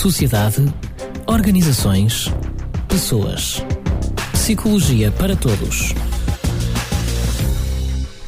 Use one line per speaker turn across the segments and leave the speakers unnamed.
sociedade, organizações, pessoas. Psicologia para todos.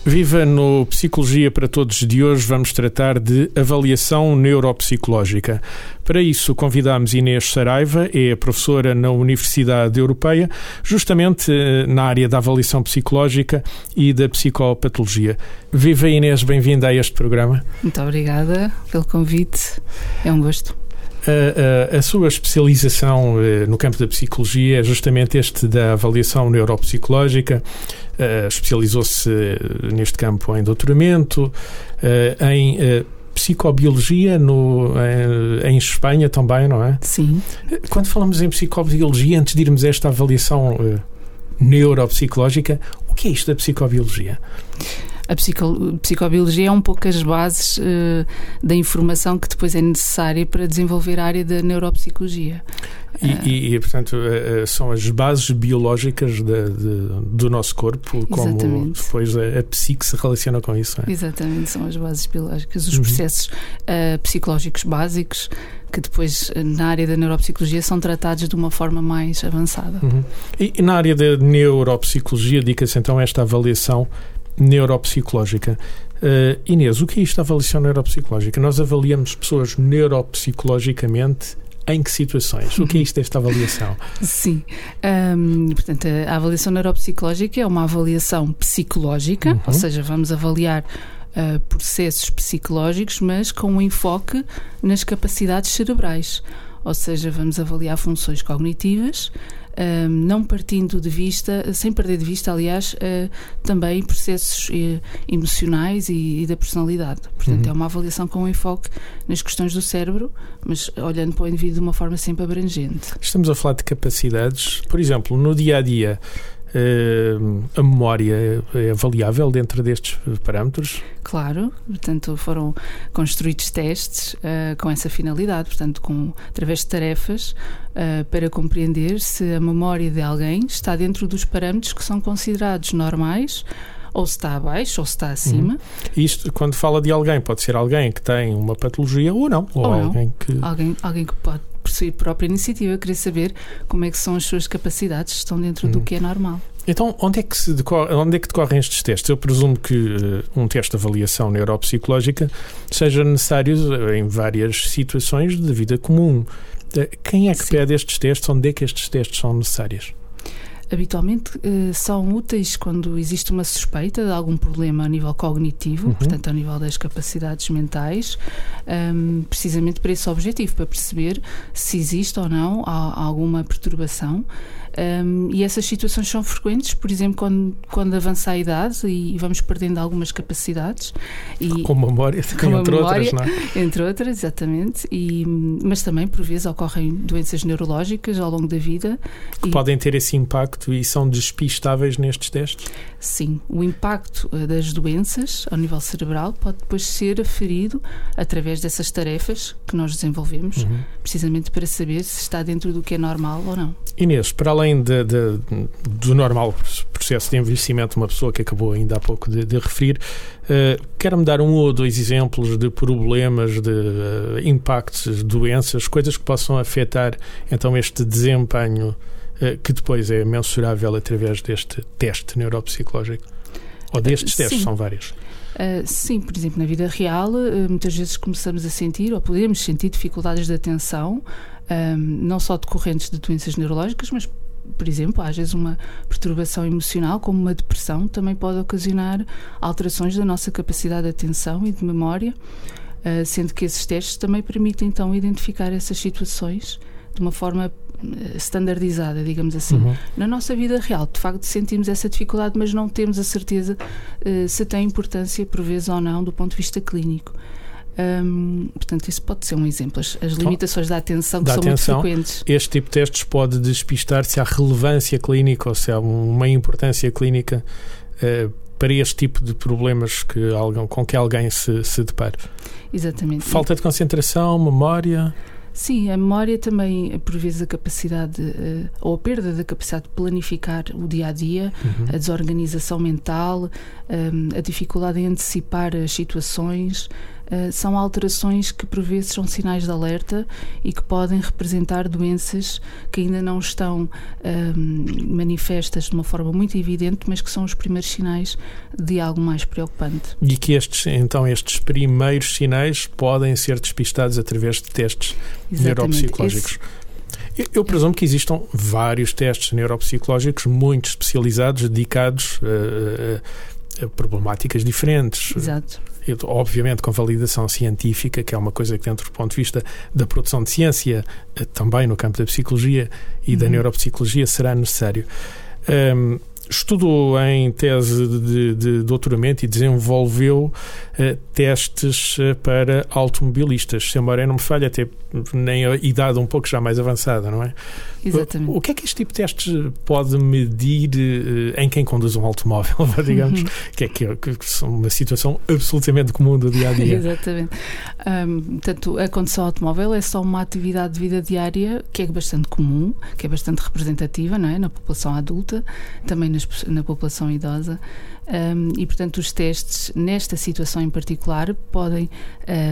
Viva no Psicologia para Todos de hoje, vamos tratar de avaliação neuropsicológica. Para isso, convidamos Inês Saraiva, é professora na Universidade Europeia, justamente eh, na área da avaliação psicológica e da psicopatologia. Viva Inês, bem-vinda a este programa.
Muito obrigada pelo convite, é um gosto.
A, a, a, sua especialização uh, no campo da psicologia é justamente este da avaliação neuropsicológica. Uh, Especializou-se uh, neste campo em doutoramento, em psicobiologia no, em, em, Espanha também, não é?
Sim.
Quando falamos em psicobiologia, antes de irmos a esta avaliação neuropsicológica, o que é isto da psicobiologia?
A psico, psicobiologia é um pouco as bases uh, da informação que depois é necessária para desenvolver a área da neuropsicologia.
E, uh, e, e portanto, uh, são as bases biológicas de, de, do nosso corpo, como exatamente. depois a, a psique se relaciona com isso.
É? Exatamente, são as bases biológicas, os uhum. processos psicológicos básicos que depois na área da neuropsicologia são tratados de uma forma mais avançada.
Uhum. E, e, na área da neuropsicologia, dedica-se então a esta avaliação neuropsicológica. Uh, Inês, o que é isto da avaliação neuropsicológica? Nós avaliamos pessoas neuropsicologicamente em que situações? O que é isto desta avaliação?
Sim. Um, portanto, a avaliação neuropsicológica é uma avaliação psicológica, uhum. ou seja, vamos avaliar uh, processos psicológicos, mas com um enfoque nas capacidades cerebrais. Ou seja, vamos avaliar funções cognitivas, não partindo de vista, sem perder de vista, aliás, uh, também processos uh, emocionais e, e, da personalidade. Portanto, uhum. é uma avaliação com um enfoque nas questões do cérebro, mas olhando para o indivíduo de uma forma sempre abrangente.
Estamos a falar de capacidades, por exemplo, no dia a dia. Uh, a memória é avaliável dentro destes parâmetros?
Claro, portanto foram construídos testes uh, com essa finalidade, portanto com através de tarefas uh, para compreender se a memória de alguém está dentro dos parâmetros que são considerados normais ou se está abaixo ou se está acima. Uhum.
Isto, quando fala de alguém, pode ser alguém que tem uma patologia ou não, ou, ou alguém
não.
que
alguém, alguém que pode por sua própria iniciativa, querer saber como é que são as suas capacidades, estão dentro do uhum. que é normal.
Então, onde é, que decorre, onde é que decorrem estes testes? Eu presumo que uh, um teste de avaliação neuropsicológica seja necessário eh, em várias situações de vida comum. Uh, quem é que Sim. pede estes testes? Onde é que estes testes são necessários?
Habitualmente uh, são úteis quando existe uma suspeita de algum problema a nível cognitivo, uhum. portanto, a nível das capacidades mentais, um, ehm, precisamente para esse objetivo, para perceber se existe ou não alguma perturbação. Um, e essas situações são frequentes, por exemplo, quando, quando avança a idade e, vamos perdendo algumas capacidades.
E, com memória, com entre memória, outras, não
é? Entre outras, exatamente. E, mas também, por vezes, ocorrem doenças neurológicas ao longo da vida.
Que e, podem ter esse impacto e são despistáveis nestes testes?
Sim. O impacto eh, das doenças ao nível cerebral pode depois ser aferido através dessas tarefas que nós desenvolvemos, uhum. precisamente para saber se está dentro do que é normal ou não.
Inês, para além além de, de, do normal processo de envelhecimento, uma pessoa que acabou ainda há pouco de, de referir, uh, quer-me dar um ou dois exemplos de problemas, de uh, impactos, doenças, coisas que possam afetar então este desempenho uh, que depois é mensurável através deste teste neuropsicológico? Ou destes testes, Sim. são vários.
Uh, sim, por exemplo, na vida real, uh, muitas vezes começamos a sentir ou podemos sentir dificuldades de atenção, um, não só decorrentes de doenças neurológicas, mas por exemplo, às vezes uma perturbação emocional, como uma depressão, também pode ocasionar alterações da nossa capacidade de atenção e de memória, uh, sendo que esses testes também permitem então identificar essas situações de uma forma eh, standardizada, digamos assim. Uhum. Na nossa vida real, de facto, sentimos essa dificuldade, mas não temos a certeza uh, se tem importância, por vezes ou não, do ponto de vista clínico. Hum, portanto, isso pode ser um exemplo. As, as então, limitações da atenção que da são atenção, muito frequentes.
Este tipo de testes pode despistar se há relevância clínica ou se há uma importância clínica uh, para este tipo de problemas que alguém, com que alguém se, se depare.
Exatamente.
Falta de concentração, memória.
Sim, a memória também, por vezes, a capacidade uh, ou a perda da capacidade de planificar o dia a dia, uhum. a desorganização mental, um, a dificuldade em antecipar as situações, são alterações que por vezes são sinais de alerta e que podem representar doenças que ainda não estão uh, manifestas de uma forma muito evidente, mas que são os primeiros sinais de algo mais preocupante.
E que estes, então, estes primeiros sinais podem ser despistados através de testes Exatamente. neuropsicológicos. Esse eu presumo que existam vários testes neuropsicológicos muito especializados, dedicados a, a, a problemáticas diferentes.
Exato.
Obviamente com validação científica, que é uma coisa que, dentro do ponto de vista da produção de ciência, eh, também no campo da psicologia e uhum. da neuropsicologia, será necessário. Um, estudou em tese de, de doutoramento e desenvolveu uh, testes uh, para automobilistas. Se a memória não me falha, até nem a idade um pouco já mais avançada, não é?
Exatamente.
O, o que é que este tipo de testes pode medir uh, em quem conduz um automóvel, digamos, uhum. que é que, é, que são uma situação absolutamente comum do dia a dia?
Exatamente. Um, portanto, a condução automóvel é só uma atividade de vida diária que é bastante comum, que é bastante representativa, não é? Na população adulta, também nas, na população idosa. Um, e, portanto, os testes, nesta situação em particular, podem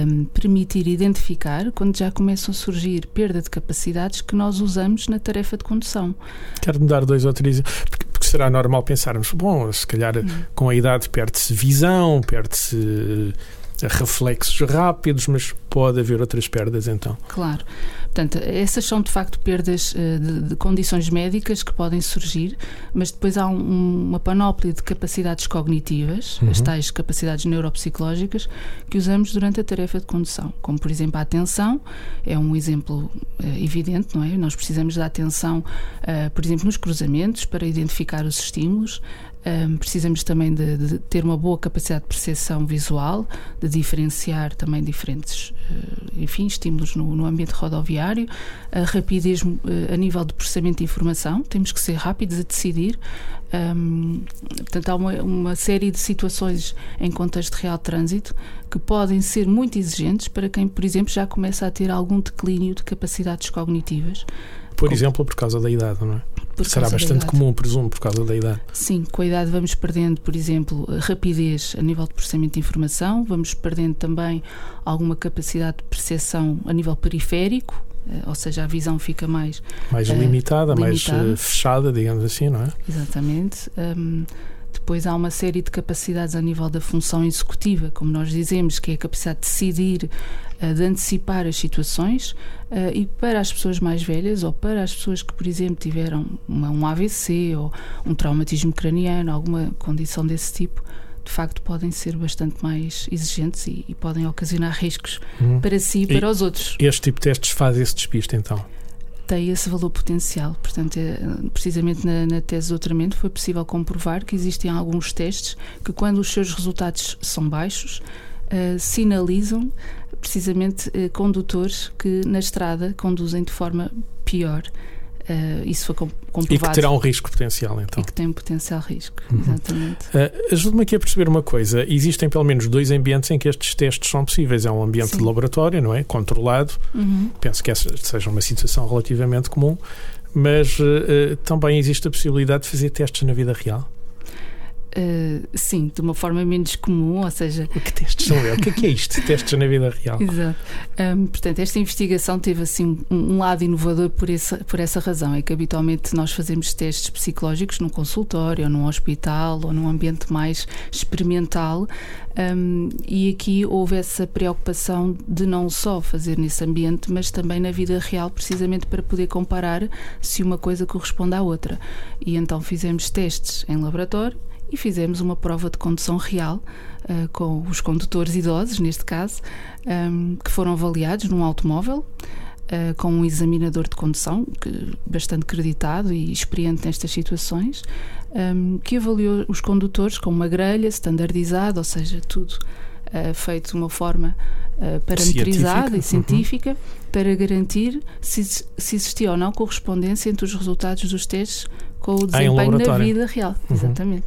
um, permitir identificar quando já começam a surgir perda de capacidades que nós usamos na tarefa de condução.
Quero-me dar dois ou três. Porque, porque, será normal pensarmos, bom, se calhar hum. com a idade perde-se visão, perde-se reflexos rápidos, mas pode haver outras perdas então.
Claro. Portanto, essas são de facto perdas uh, de, de, condições médicas que podem surgir, mas depois há um, uma panóplia de capacidades cognitivas, uhum. as tais capacidades neuropsicológicas, que usamos durante a tarefa de condução, como por exemplo a atenção, é um exemplo uh, evidente, não é? Nós precisamos da atenção, uh, por exemplo, nos cruzamentos para identificar os estímulos, um, precisamos também de, de, ter uma boa capacidade de percepção visual, de diferenciar também diferentes, uh, enfim, estímulos no, no, ambiente rodoviário, a rapidez uh, a nível de processamento de informação, temos que ser rápidos a decidir. Um, portanto, há uma, uma, série de situações em contexto de real trânsito que podem ser muito exigentes para quem, por exemplo, já começa a ter algum declínio de capacidades cognitivas.
Por exemplo, por causa da idade, não é? Será bastante comum, presumo, por causa da idade.
Sim, com a idade vamos perdendo, por exemplo, rapidez a nível de processamento de informação, vamos perdendo também alguma capacidade de percepção a nível periférico, eh, ou seja, a visão fica mais
mais uh, limitada, limitada, mais uh, fechada, digamos assim, não é?
Exatamente. Um, depois há uma série de capacidades a nível da função executiva, como nós dizemos, que é a capacidade de decidir, eh, de antecipar as situações. Eh, e para as pessoas mais velhas ou para as pessoas que, por exemplo, tiveram um AVC ou um traumatismo craniano, alguma condição desse tipo, de facto podem ser bastante mais exigentes e, e podem ocasionar riscos hum. para si e para os outros.
Este tipo de testes faz esse despiste, então?
Tem esse valor potencial. Portanto, é, precisamente na, na, tese de doutoramento foi possível comprovar que existem alguns testes que, quando os seus resultados são baixos, uh, sinalizam precisamente uh, condutores que na estrada conduzem de forma pior. Uh, isso foi comprovado.
E que terá um risco potencial, então.
E que tem um potencial risco, uhum. exatamente.
Uh, Ajude-me aqui a perceber uma coisa. Existem pelo menos dois ambientes em que estes testes são possíveis. É um ambiente Sim. de laboratório, não é? Controlado. Uhum. Penso que essa seja uma situação relativamente comum. Mas uh, também existe a possibilidade de fazer testes na vida real.
Uh, sim, de uma forma menos comum, ou seja.
O que testes são? o que é, que é isto? testes na vida real.
Exato. Um, portanto, esta investigação teve assim um, um, lado inovador por essa, por essa razão. É que habitualmente nós fazemos testes psicológicos num consultório, ou num hospital, ou num ambiente mais experimental. Um, e aqui houve essa preocupação de não só fazer nesse ambiente, mas também na vida real, precisamente para poder comparar se uma coisa corresponde à outra. E então fizemos testes em laboratório e fizemos uma prova de condução real uh, com os condutores idosos, neste caso, um, ehm, que foram avaliados num automóvel. Uh, com um examinador de condução que, bastante creditado e experiente nestas situações, um, ehm, que avaliou os condutores com uma grelha standardizada, ou seja, tudo uh, feito de uma forma uh, parametrizada científica. e científica, uhum. para garantir se, se existia ou não correspondência entre os resultados dos testes com o desempenho na vida real. Uhum. Exatamente.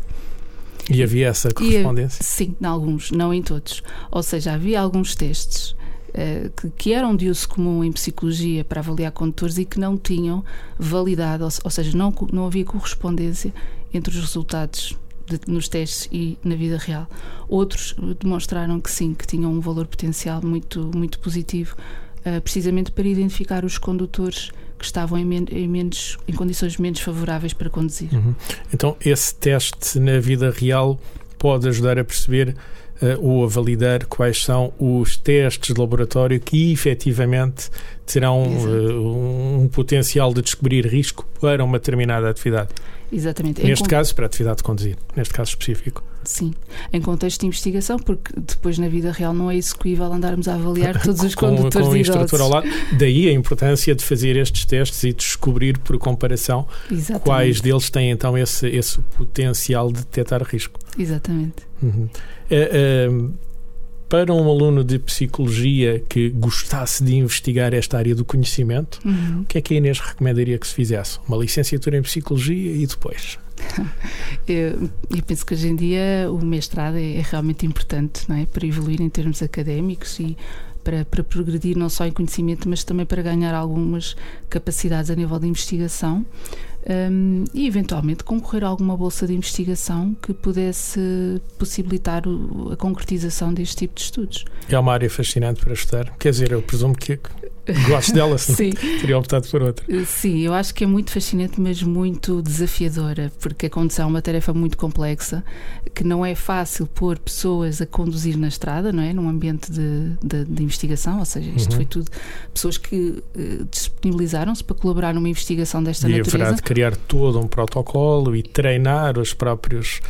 E havia essa correspondência?
E, sim, em alguns, não em todos. Ou seja, havia alguns testes uh, que, que, eram de uso comum em psicologia para avaliar condutores e que não tinham validade, ou, ou seja, não, não havia correspondência entre os resultados de, nos testes e na vida real. Outros demonstraram que sim, que tinham um valor potencial muito, muito positivo, uh, precisamente para identificar os condutores que estavam em, men em, menos, em condições menos favoráveis para conduzir.
Uhum. Então, esse teste na vida real pode ajudar a perceber uh, ou a validar quais são os testes de laboratório que efetivamente terão uh, um potencial de descobrir risco para uma determinada atividade.
Exatamente.
Neste caso, para a atividade de conduzir, neste caso específico.
Sim, em contexto de investigação, porque depois na vida real não é execuível andarmos a avaliar todos os
com,
condutores
com o
instrutor
ao lado. Daí a importância de fazer estes testes e descobrir por comparação
Exatamente.
quais deles têm então esse, esse potencial de detectar risco.
Exatamente.
Uhum. É, é, para um aluno de psicologia que gostasse de investigar esta área do conhecimento,
uhum.
o que é que a Inês recomendaria que se fizesse? Uma licenciatura em psicologia e depois?
Eu, eu, penso que hoje em dia o mestrado é, é, realmente importante não é? para evoluir em termos académicos e para, para progredir não só em conhecimento, mas também para ganhar algumas capacidades a nível de investigação um, e eventualmente concorrer a alguma bolsa de investigação que pudesse possibilitar o, a concretização deste tipo de estudos.
É uma área fascinante para estudar. Quer dizer, eu presumo que gosto dela,
Sim.
teria optado por outra.
Sim, eu acho que é muito fascinante, mas muito desafiadora, porque a condução é uma tarefa muito complexa, que não é fácil pôr pessoas a conduzir na estrada, não é? Num ambiente de, de, de investigação, ou seja, isto uhum. foi tudo pessoas que uh, disponibilizaram-se para colaborar numa investigação desta
e
natureza.
E haverá de criar todo um protocolo e treinar os próprios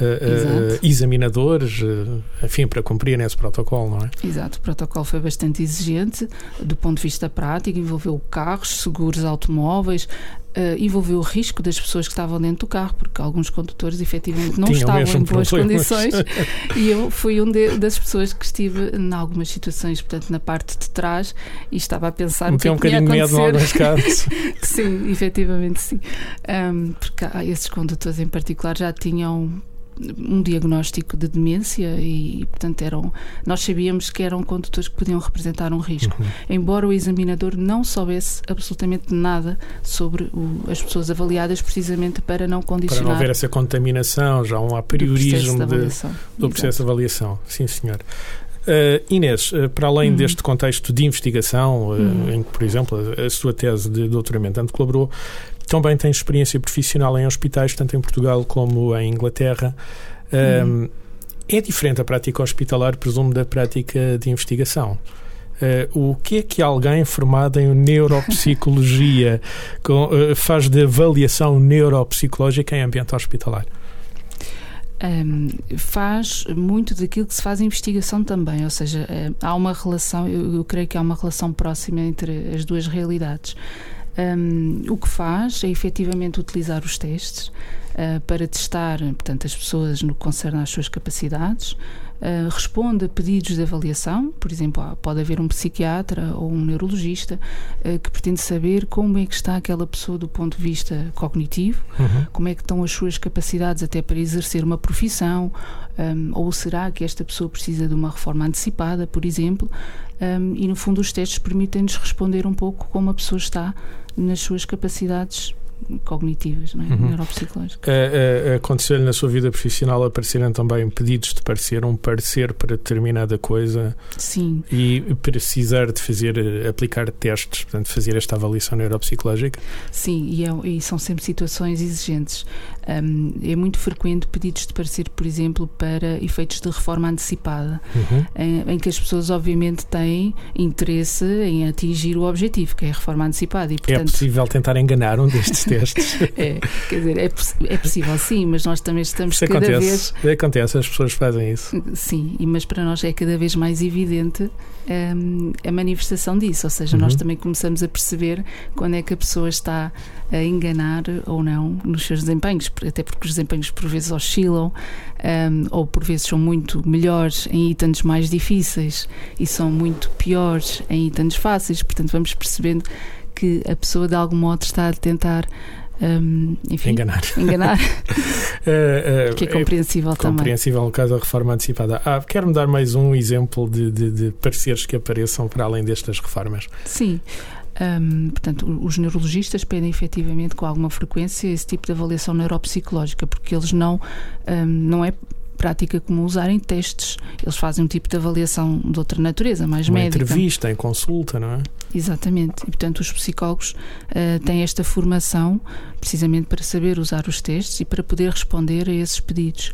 uh, examinadores, uh, enfim, para cumprirem esse protocolo, não é?
Exato, o protocolo foi bastante exigente do ponto de vista prático, envolveu carros, seguros automóveis, Uh, envolveu o risco das pessoas que estavam dentro do carro, porque alguns condutores efetivamente não
Tinham
estavam em boas
problemas.
condições. e eu fui um de, das pessoas que estive em algumas situações, portanto, na parte de trás, e estava a pensar
Me
que,
um
é que ia
bocadinho
acontecer.
medo em alguns casos.
sim, efetivamente sim. Um, porque ah, esses condutores em particular já tinham um diagnóstico de demência e, portanto, eram, nós sabíamos que eram condutores que podiam representar um risco,
uhum.
embora o examinador não soubesse absolutamente nada sobre o, as pessoas avaliadas, precisamente para não condicionar.
Para não haver essa contaminação, já um apriorismo
do
processo, de, do processo de avaliação. Sim, senhor. Uh, Inês, uh, para além uhum. deste contexto de investigação, uh, uhum. em que, por exemplo, a, a sua tese de doutoramento tanto colaborou, também tem experiência profissional em hospitais, tanto em Portugal como em Inglaterra. Uhum. é diferente a prática hospitalar, presumo, da prática de investigação. Uh, o que é que alguém formado em neuropsicologia com, uh, faz de avaliação neuropsicológica em ambiente hospitalar?
Um, faz muito daquilo que se faz em investigação também, ou seja, uh, há uma relação, eu, eu, creio que há uma relação próxima entre as duas realidades. Um, o que faz é efetivamente utilizar os testes uh, para testar portanto, as pessoas no que concerne às suas capacidades, Uh, responde a pedidos de avaliação, por exemplo, pode haver um psiquiatra ou um neurologista uh, que pretende saber como é que está aquela pessoa do ponto de vista cognitivo,
uhum.
como é que estão as suas capacidades até para exercer uma profissão, um, ou será que esta pessoa precisa de uma reforma antecipada, por exemplo, um, e no fundo os testes permitem-nos responder um pouco como a pessoa está nas suas capacidades cognitivas, não é?
Uhum.
neuropsicológicas.
Uh, uh, Aconteceu-lhe na sua vida profissional aparecerem também pedidos de parecer, um parecer para determinada coisa
Sim.
e precisar de fazer, aplicar testes, portanto, fazer esta avaliação neuropsicológica?
Sim, e, é, e são sempre situações exigentes. Um, é muito frequente pedidos de parecer, por exemplo, para efeitos de reforma antecipada,
uhum.
em, em, que as pessoas, obviamente, têm interesse em atingir o objetivo, que é a reforma antecipada. E, portanto,
é possível tentar enganar um destes testes?
é, quer dizer, é, é, possível sim, mas nós também estamos
isso
cada
acontece,
vez.
Acontece, as pessoas fazem isso.
Sim, mas para nós é cada vez mais evidente um, a manifestação disso, ou seja, uhum. nós também começamos a perceber quando é que a pessoa está a enganar ou não nos seus desempenhos, até porque os desempenhos por vezes oscilam um, ou por vezes são muito melhores em itens mais difíceis e são muito piores em itens fáceis, portanto vamos percebendo que a pessoa de algum modo está a tentar um, enfim,
enganar.
enganar.
uh, uh,
que é compreensível
é
também.
Compreensível no caso da reforma antecipada. Ah, Quer-me dar mais um exemplo de, de, de pareceres que apareçam para além destas reformas?
Sim. Um, portanto, os neurologistas pedem efetivamente com alguma frequência esse tipo de avaliação neuropsicológica, porque eles não, um, não é prática comum usarem testes. Eles fazem um tipo de avaliação de outra natureza, mais
Uma
médica.
entrevista, em consulta, não é?
Exatamente. E, portanto, os psicólogos uh, têm esta formação precisamente para saber usar os testes e para poder responder a esses pedidos.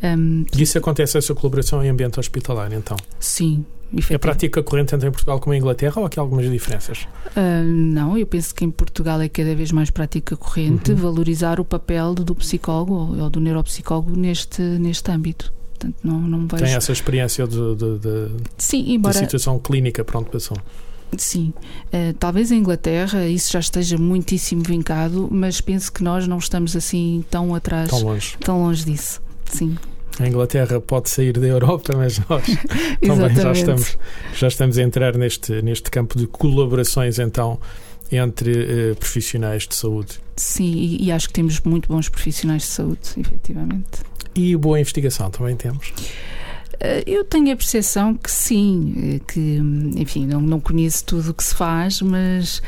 Um, e isso acontece, essa colaboração em ambiente hospitalar, então?
Sim,
é prática corrente tanto em Portugal como em Inglaterra ou há aqui algumas diferenças?
Uh, não, eu penso que em Portugal é cada vez mais prática corrente uhum. valorizar o papel do psicólogo ou do neuropsicólogo neste, neste âmbito. Portanto, não, não vejo...
Tem essa experiência de, de, de,
Sim, embora...
de situação clínica para onde passou.
Sim, uh, talvez em Inglaterra isso já esteja muitíssimo vincado, mas penso que nós não estamos assim tão atrás,
tão longe,
tão longe disso. Sim.
A Inglaterra pode sair da Europa, mas nós também já estamos, já estamos a entrar neste, neste campo de colaborações, então, entre uh, profissionais de saúde.
Sim, e, e, acho que temos muito bons profissionais de saúde, efetivamente.
E boa investigação também temos?
Eh, eu tenho a percepção que sim, eh, que, enfim, não, não conheço tudo o que se faz, mas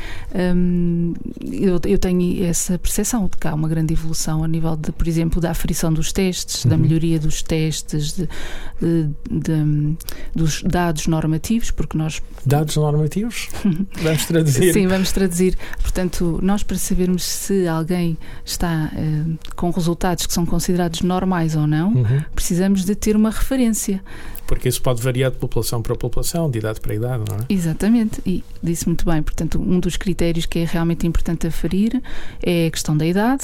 hum, eu, eu, tenho essa percepção de que há uma grande evolução a nível, de, por exemplo, da aferição dos testes, uhum. da melhoria dos testes, de, de, de, dos dados normativos, porque nós.
Dados normativos? vamos traduzir.
Sim, vamos traduzir. Portanto, nós para sabermos se alguém está uh, com resultados que são considerados normais ou não, uhum. precisamos de ter uma referência.
Porque isso pode variar de população para população, de idade para idade, não é?
Exatamente, e disse muito bem. Portanto, um dos critérios que é realmente importante aferir é a questão da idade,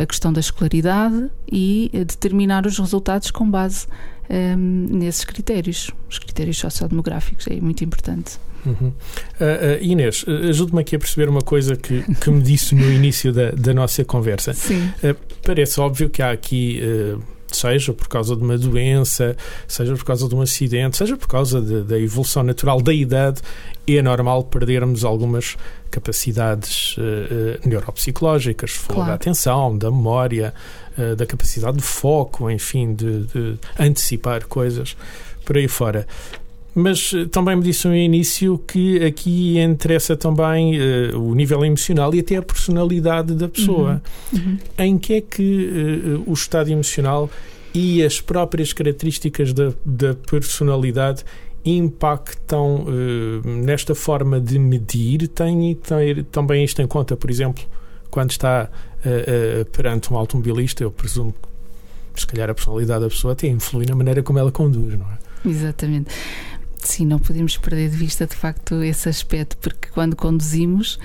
a questão da escolaridade e determinar os resultados com base um, nesses critérios, os critérios sociodemográficos. É muito importante.
Uhum. Uh, uh, Inês, ajude-me aqui a perceber uma coisa que, que me disse no início da, da nossa conversa.
Sim.
Uh, parece óbvio que há aqui seja por causa de uma doença, seja por causa de um acidente, seja por causa da evolução natural da idade, é normal perdermos algumas capacidades uh, uh, neuropsicológicas, claro. da atenção, da memória, uh, da capacidade de foco, enfim, de, de, antecipar coisas por aí fora. Mas também me disse no início que aqui interessa também o nível emocional e até a personalidade da pessoa. Uhum. Uhum. Em que é que o estado emocional e as próprias características da, da personalidade impactam uh, nesta forma de medir? Tem, tem também isto em conta, por exemplo, quando está uh, uh, perante um automobilista, eu presumo que se calhar a personalidade da pessoa até influi na maneira como ela conduz, não é?
Exatamente. Sim, não podemos perder de vista de facto esse aspecto, porque quando conduzimos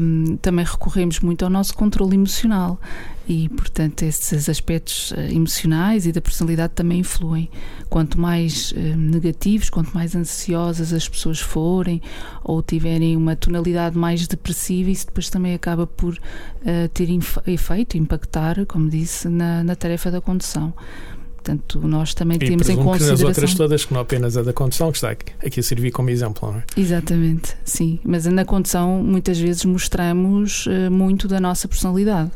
um, também recorremos muito ao nosso controle emocional e, portanto, esses aspectos uh, emocionais e da personalidade também influem. Quanto mais uh, negativos, quanto mais ansiosas as pessoas forem ou tiverem uma tonalidade mais depressiva, isso depois também acaba por uh, ter efeito, impactar, como disse, na, na tarefa da condução. Portanto, nós também e temos em consideração.
Que nas outras todas, que não apenas a da condução, que está aqui a servir como exemplo, não é?
Exatamente, sim. Mas na condução, muitas vezes mostramos uh, muito da nossa personalidade.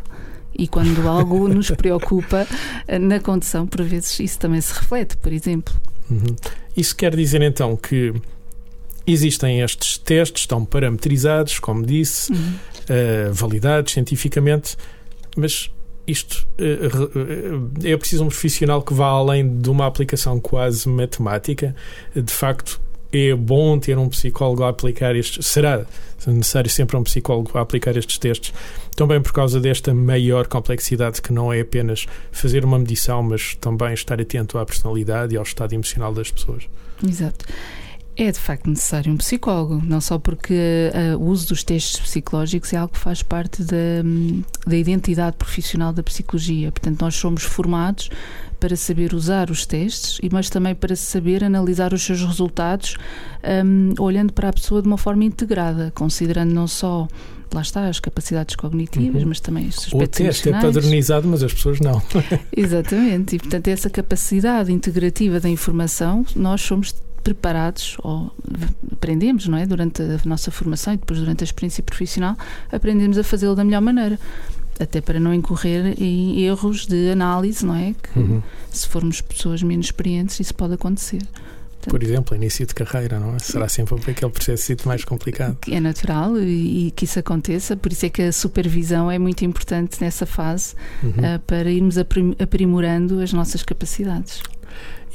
E quando algo nos preocupa uh, na condução, por vezes isso também se reflete, por exemplo.
Uhum. Isso quer dizer então que existem estes testes, estão parametrizados, como disse, uhum. uh, validados cientificamente, mas isto eh, eh, é preciso um profissional que vá além de uma aplicação quase matemática. De facto, é bom ter um psicólogo a aplicar estes. Será necessário sempre um psicólogo a aplicar estes testes, também por causa desta maior complexidade que não é apenas fazer uma medição, mas também estar atento à personalidade e ao estado emocional das pessoas.
Exato. É de facto necessário um psicólogo, não só porque uh, o uso dos testes psicológicos é algo que faz parte da, da identidade profissional da psicologia. Portanto, nós somos formados para saber usar os testes, mas também para saber analisar os seus resultados, um, olhando para a pessoa de uma forma integrada, considerando não só lá está, as capacidades cognitivas, uhum. mas também os aspectos O
teste é padronizado, mas as pessoas não.
Exatamente, e portanto essa capacidade integrativa da informação, nós somos preparados ou aprendemos, não é? Durante a nossa formação e depois durante a experiência profissional, aprendemos a fazê-lo da melhor maneira. Até para não incorrer em erros de análise, não é? Que uhum. se formos pessoas menos experientes, isso pode acontecer.
Por exemplo, início de carreira, não é? Será sempre aquele processo mais complicado.
É natural e, e, que isso aconteça, por isso é que a supervisão é muito importante nessa fase uhum. uh, para irmos aprimorando as nossas capacidades.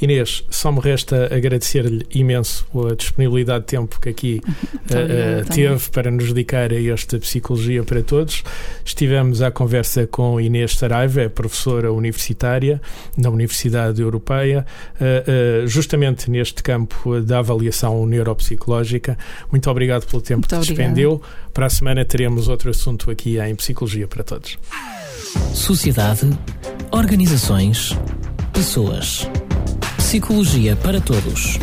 Inês, só me resta agradecer-lhe imenso a disponibilidade de tempo que aqui uh, teve para nos dedicar a esta Psicologia para Todos. Estivemos à conversa com Inês Saraiva, é professora universitária na Universidade Europeia, uh, uh, justamente neste campo da avaliação neuropsicológica. Muito obrigado pelo tempo Muito que despendeu. Para a semana teremos outro assunto aqui em Psicologia para Todos.
Sociedade, organizações, pessoas. Psicologia para Todos